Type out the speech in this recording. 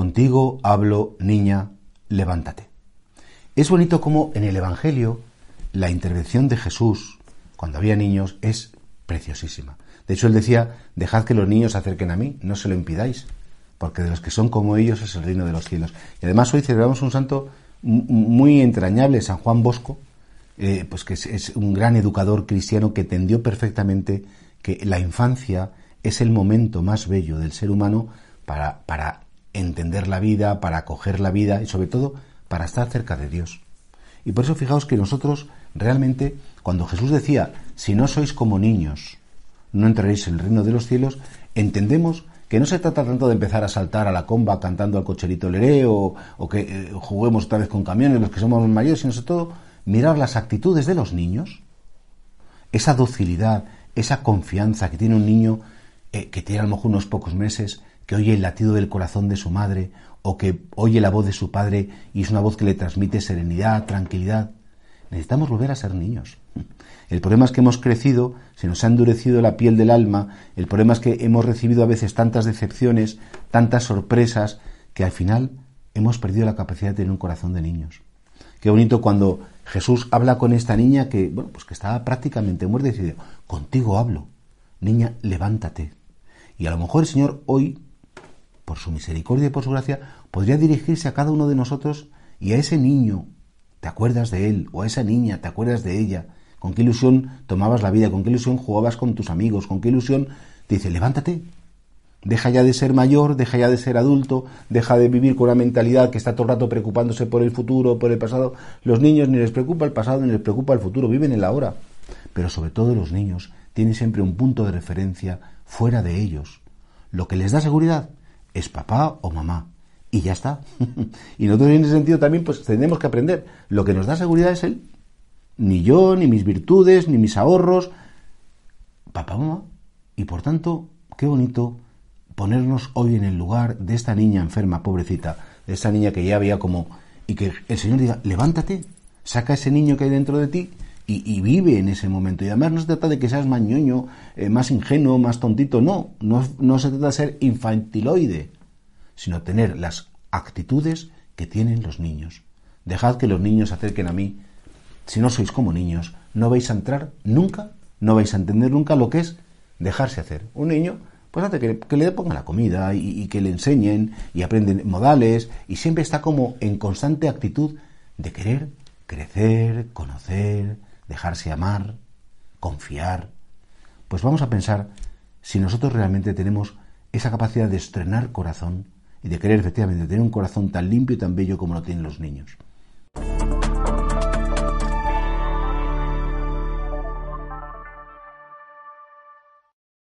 Contigo hablo, niña, levántate. Es bonito como en el Evangelio la intervención de Jesús cuando había niños es preciosísima. De hecho, él decía, dejad que los niños se acerquen a mí, no se lo impidáis, porque de los que son como ellos es el reino de los cielos. Y además hoy celebramos un santo muy entrañable, San Juan Bosco, eh, pues que es, un gran educador cristiano que tendió perfectamente que la infancia es el momento más bello del ser humano para, para entender la vida, para acoger la vida y sobre todo para estar cerca de Dios. Y por eso fijaos que nosotros realmente, cuando Jesús decía, si no sois como niños, no entraréis en el reino de los cielos, entendemos que no se trata tanto de empezar a saltar a la comba cantando al cocherito leré o, que eh, juguemos otra vez con camiones los que somos mayores, sino sobre todo mirar las actitudes de los niños, esa docilidad, esa confianza que tiene un niño eh, que tiene a lo mejor unos pocos meses, que oye el latido del corazón de su madre o que oye la voz de su padre y es una voz que le transmite serenidad, tranquilidad. Necesitamos volver a ser niños. El problema es que hemos crecido, se nos ha endurecido la piel del alma, el problema es que hemos recibido a veces tantas decepciones, tantas sorpresas, que al final hemos perdido la capacidad de tener un corazón de niños. Qué bonito cuando Jesús habla con esta niña que, bueno, pues que estaba prácticamente muerta y dice, contigo hablo, niña, levántate. Y a lo mejor el Señor hoy su misericordia y por su gracia, podría dirigirse a cada uno de nosotros y a ese niño, ¿te acuerdas de él? O a esa niña, ¿te acuerdas de ella? ¿Con qué ilusión tomabas la vida? ¿Con qué ilusión jugabas con tus amigos? ¿Con qué ilusión te dice, levántate? Deja ya de ser mayor, deja ya de ser adulto, deja de vivir con una mentalidad que está todo el rato preocupándose por el futuro, por el pasado. Los niños ni les preocupa el pasado ni les preocupa el futuro, viven en la hora. Pero sobre todo los niños tienen siempre un punto de referencia fuera de ellos. Lo que les da seguridad es papá o mamá. Y ya está. y nosotros en ese sentido también pues tenemos que aprender. Lo que nos da seguridad es él. Ni yo, ni mis virtudes, ni mis ahorros. Papá o mamá. Y por tanto, qué bonito ponernos hoy en el lugar de esta niña enferma, pobrecita, de esta niña que ya había como... Y que el Señor diga, levántate, saca ese niño que hay dentro de ti y, vive en ese momento. Y además no se trata de que seas más ñoño, eh, más ingenuo, más tontito, no, no, no se trata de ser infantiloide, sino tener las actitudes que tienen los niños. Dejad que los niños se acerquen a mí. Si no sois como niños, no vais a entrar nunca, no vais a entender nunca lo que es dejarse hacer. Un niño, pues hace que, le pongan la comida y, y, que le enseñen y aprenden modales y siempre está como en constante actitud de querer crecer, conocer, dejarse amar, confiar. Pues vamos a pensar si nosotros realmente tenemos esa capacidad de estrenar corazón y de querer efectivamente tener un corazón tan limpio y tan bello como lo tienen los niños.